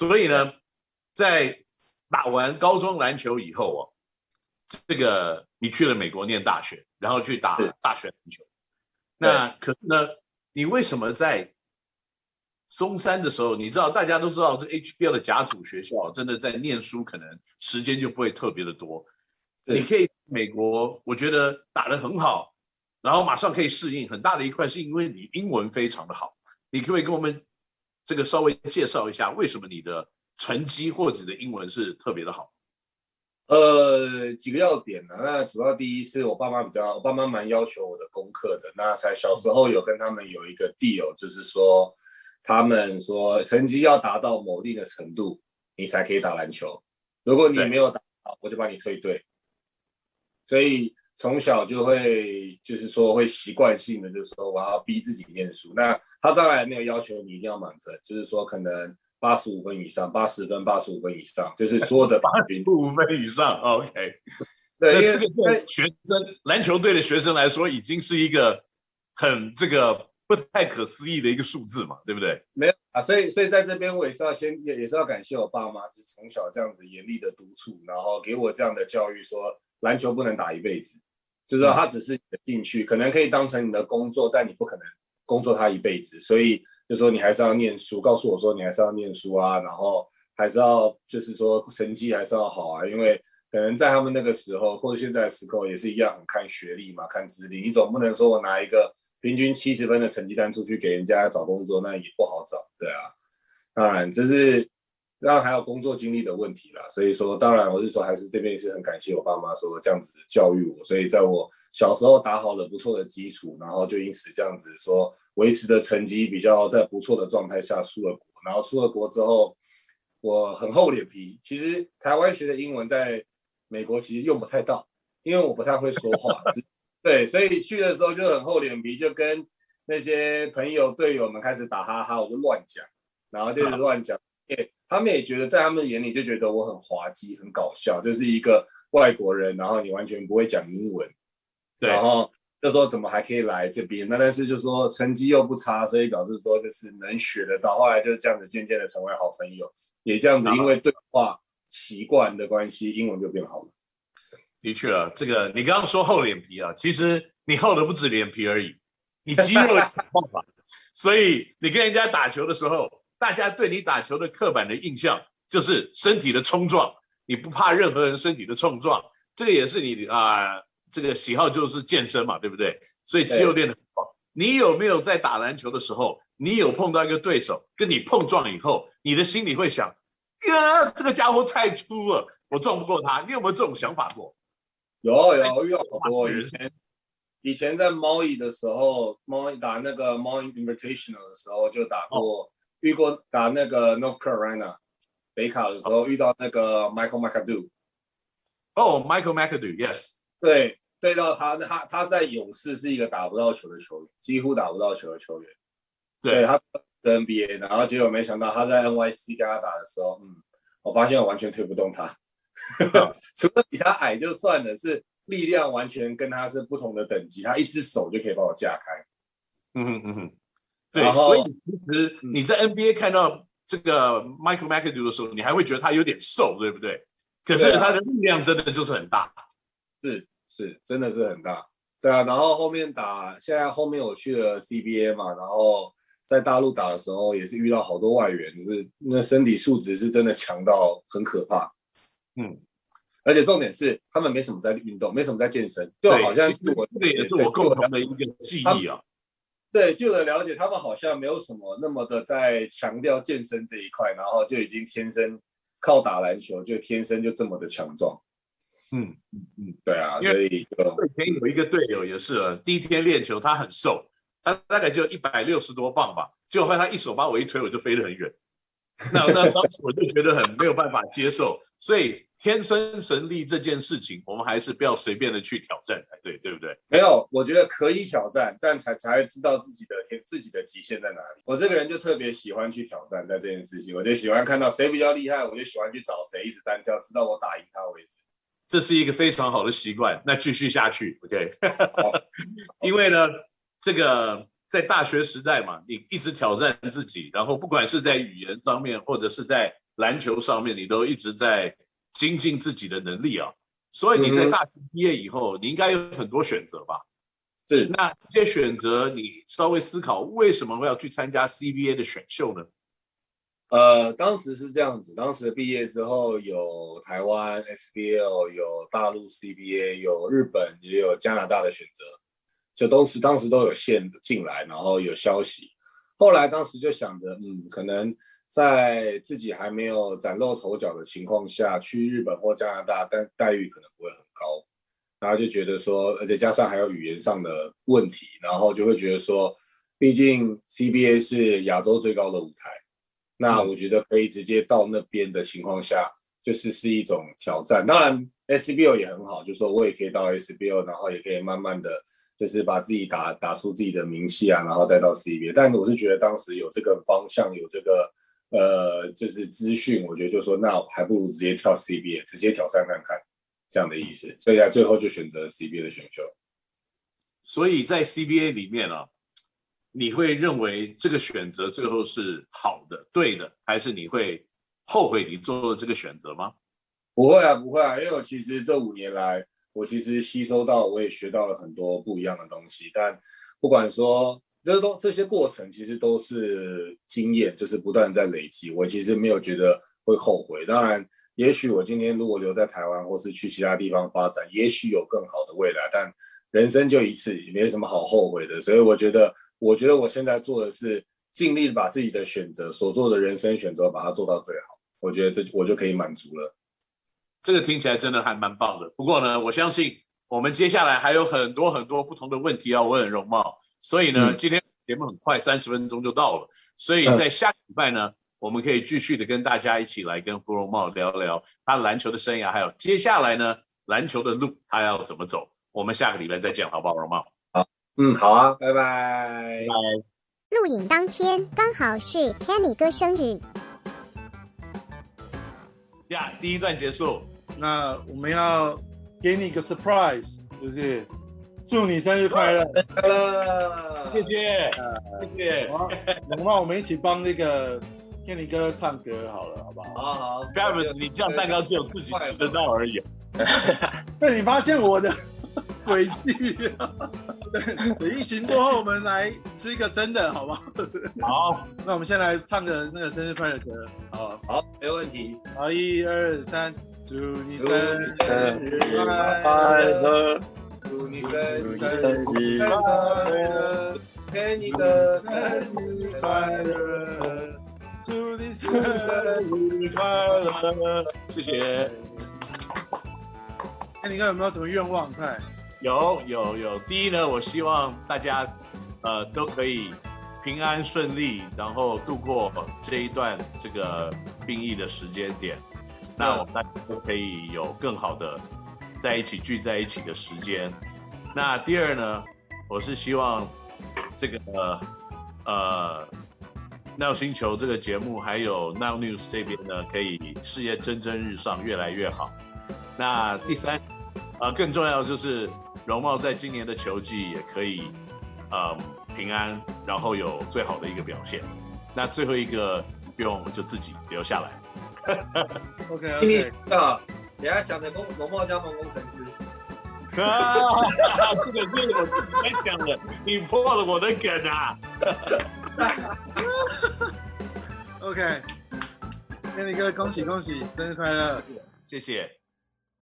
所以呢，在打完高中篮球以后哦，这个你去了美国念大学，然后去打大学篮球。那可是呢，你为什么在松山的时候？你知道，大家都知道，这 HBL 的甲组学校真的在念书，可能时间就不会特别的多。你可以美国，我觉得打得很好，然后马上可以适应。很大的一块是因为你英文非常的好。你可不可以跟我们这个稍微介绍一下，为什么你的成绩或者你的英文是特别的好？呃，几个要点呢？那主要第一是我爸妈比较，我爸妈蛮要求我的功课的。那才小时候有跟他们有一个 deal，就是说他们说成绩要达到某一定的程度，你才可以打篮球。如果你没有打好，我就把你退队。所以从小就会就是说会习惯性的就是说我要逼自己念书。那他当然没有要求你一定要满分，就是说可能。八十五分以上，八十分、八十五分以上，就是说的 八十五分以上。OK，对，因为这个对学生篮球队的学生来说，已经是一个很这个不太可思议的一个数字嘛，对不对？没有啊，所以所以在这边我也是要先也也是要感谢我爸妈，就是从小这样子严厉的督促，然后给我这样的教育，说篮球不能打一辈子，就是说他只是你的兴趣，可能可以当成你的工作，但你不可能工作他一辈子，所以。就说你还是要念书，告诉我说你还是要念书啊，然后还是要就是说成绩还是要好啊，因为可能在他们那个时候或者现在的时候也是一样，很看学历嘛，看资历。你总不能说我拿一个平均七十分的成绩单出去给人家找工作，那也不好找，对啊。当然这是，然后还有工作经历的问题啦。所以说，当然我是说，还是这边也是很感谢我爸妈说这样子教育我，所以在我小时候打好了不错的基础，然后就因此这样子说。维持的成绩比较在不错的状态下出了国，然后出了国之后，我很厚脸皮。其实台湾学的英文在美国其实用不太到，因为我不太会说话。对，所以去的时候就很厚脸皮，就跟那些朋友队友们开始打哈哈，我就乱讲，然后就是乱讲。他们也觉得在他们眼里就觉得我很滑稽、很搞笑，就是一个外国人，然后你完全不会讲英文，对然后。就说怎么还可以来这边？那但是就说成绩又不差，所以表示说就是能学得到。后来就是这样子渐渐的成为好朋友，也这样子因为对话习惯的关系，英文就变好了。的确啊，这个你刚刚说厚脸皮啊，其实你厚的不止脸皮而已，你肌肉？所以你跟人家打球的时候，大家对你打球的刻板的印象就是身体的冲撞，你不怕任何人身体的冲撞，这个也是你啊。呃这个喜好就是健身嘛，对不对？所以肌肉练得很好。你有没有在打篮球的时候，你有碰到一个对手跟你碰撞以后，你的心里会想，呀，这个家伙太粗了，我撞不过他。你有没有这种想法过？有有有过。以前以前在猫乙的时候，猫乙打那个猫乙 Invitational 的时候就打过，哦、遇过打那个 North Carolina 北卡的时候、哦、遇到那个 Michael McAdoo。哦，Michael McAdoo，Yes。对，对到他，他他在勇士是一个打不到球的球员，几乎打不到球的球员。对，对他的 NBA，然后结果没想到他在 NYC 跟他打的时候，嗯，我发现我完全推不动他，除了比他矮就算了，是力量完全跟他是不同的等级，他一只手就可以把我架开。嗯哼嗯哼，对，所以其实你在 NBA 看到这个 Michael McAdoo 的时候，你还会觉得他有点瘦，对不对？可是他的力量真的就是很大。是是，真的是很大，对啊。然后后面打，现在后面我去了 CBA 嘛，然后在大陆打的时候也是遇到好多外援，就是那身体素质是真的强到很可怕。嗯，而且重点是他们没什么在运动，没什么在健身，就好像是我这也是我共同的一个记忆啊。对，据我的了解，他们好像没有什么那么的在强调健身这一块，然后就已经天生靠打篮球，就天生就这么的强壮。嗯嗯嗯，对啊，因为以前有一个队友也是啊，第一天练球他很瘦，他大概就一百六十多磅吧，结果后来他一手把我一推，我就飞得很远。那那当时我就觉得很没有办法接受，所以天生神力这件事情，我们还是不要随便的去挑战才对，对不对？没有，我觉得可以挑战，但才才会知道自己的天自己的极限在哪里。我这个人就特别喜欢去挑战，在这件事情，我就喜欢看到谁比较厉害，我就喜欢去找谁一直单挑，直到我打赢他为止。这是一个非常好的习惯，那继续下去，OK？因为呢，这个在大学时代嘛，你一直挑战自己，然后不管是在语言上面，或者是在篮球上面，你都一直在精进自己的能力啊。所以你在大学毕业以后，你应该有很多选择吧？是。那这些选择，你稍微思考，为什么会要去参加 CBA 的选秀呢？呃，当时是这样子，当时毕业之后有台湾 SBL，有大陆 CBA，有日本，也有加拿大的选择，就都是当时都有线进来，然后有消息。后来当时就想着，嗯，可能在自己还没有崭露头角的情况下去日本或加拿大，但待遇可能不会很高，然后就觉得说，而且加上还有语言上的问题，然后就会觉得说，毕竟 CBA 是亚洲最高的舞台。那我觉得可以直接到那边的情况下，就是是一种挑战。当然 SBO 也很好，就是说我也可以到 SBO，然后也可以慢慢的就是把自己打打出自己的名气啊，然后再到 CBA。但我是觉得当时有这个方向，有这个呃，就是资讯，我觉得就说那还不如直接跳 CBA，直接挑战看看这样的意思。所以在最后就选择了 CBA 的选秀。所以在 CBA 里面啊。你会认为这个选择最后是好的、对的，还是你会后悔你做了这个选择吗？不会啊，不会啊，因为我其实这五年来，我其实吸收到，我也学到了很多不一样的东西。但不管说这些东这些过程，其实都是经验，就是不断在累积。我其实没有觉得会后悔。当然，也许我今天如果留在台湾，或是去其他地方发展，也许有更好的未来。但人生就一次，也没什么好后悔的。所以我觉得。我觉得我现在做的是尽力把自己的选择所做的人生选择把它做到最好。我觉得这我就可以满足了。这个听起来真的还蛮棒的。不过呢，我相信我们接下来还有很多很多不同的问题要问容貌。所以呢，嗯、今天节目很快三十分钟就到了。所以在下个礼拜呢，我们可以继续的跟大家一起来跟胡容貌聊聊他篮球的生涯，还有接下来呢篮球的路他要怎么走。我们下个礼拜再见，好不好，容貌？嗯，好啊，拜拜。录影当天刚好是 Kenny 哥生日。呀，第一段结束，那我们要给你一个 surprise，就是祝你生日快乐，快乐，谢谢，谢谢。好，那我们一起帮那个 Kenny 哥唱歌好了，好不好？好好，Travis，你这样蛋糕只有自己吃得到而已。被你发现我的诡计等，疫情过后我们来吃一个真的，好不好？好，那我们先来唱个那个生日快乐歌，好，好，没问题。好，一二三，祝你生日快乐，祝你生日快乐，给你的生日快乐，祝你生日快乐，谢谢。那你看有没有什么愿望？快。有有有，第一呢，我希望大家，呃，都可以平安顺利，然后度过这一段这个兵役的时间点。那我们大家都可以有更好的在一起聚在一起的时间。那第二呢，我是希望这个呃呃 Now 星球这个节目还有 Now News 这边呢，可以事业蒸蒸日上，越来越好。那第三，呃，更重要就是。容貌在今年的球季也可以，呃，平安，然后有最好的一个表现。那最后一个愿望，我们就自己留下来。OK OK。啊，等下想着工农贸加盟工程师。啊，这个是我自己在讲的，你破了我的梗啊。OK，Kenny 哥，恭喜恭喜，生日快乐！谢谢。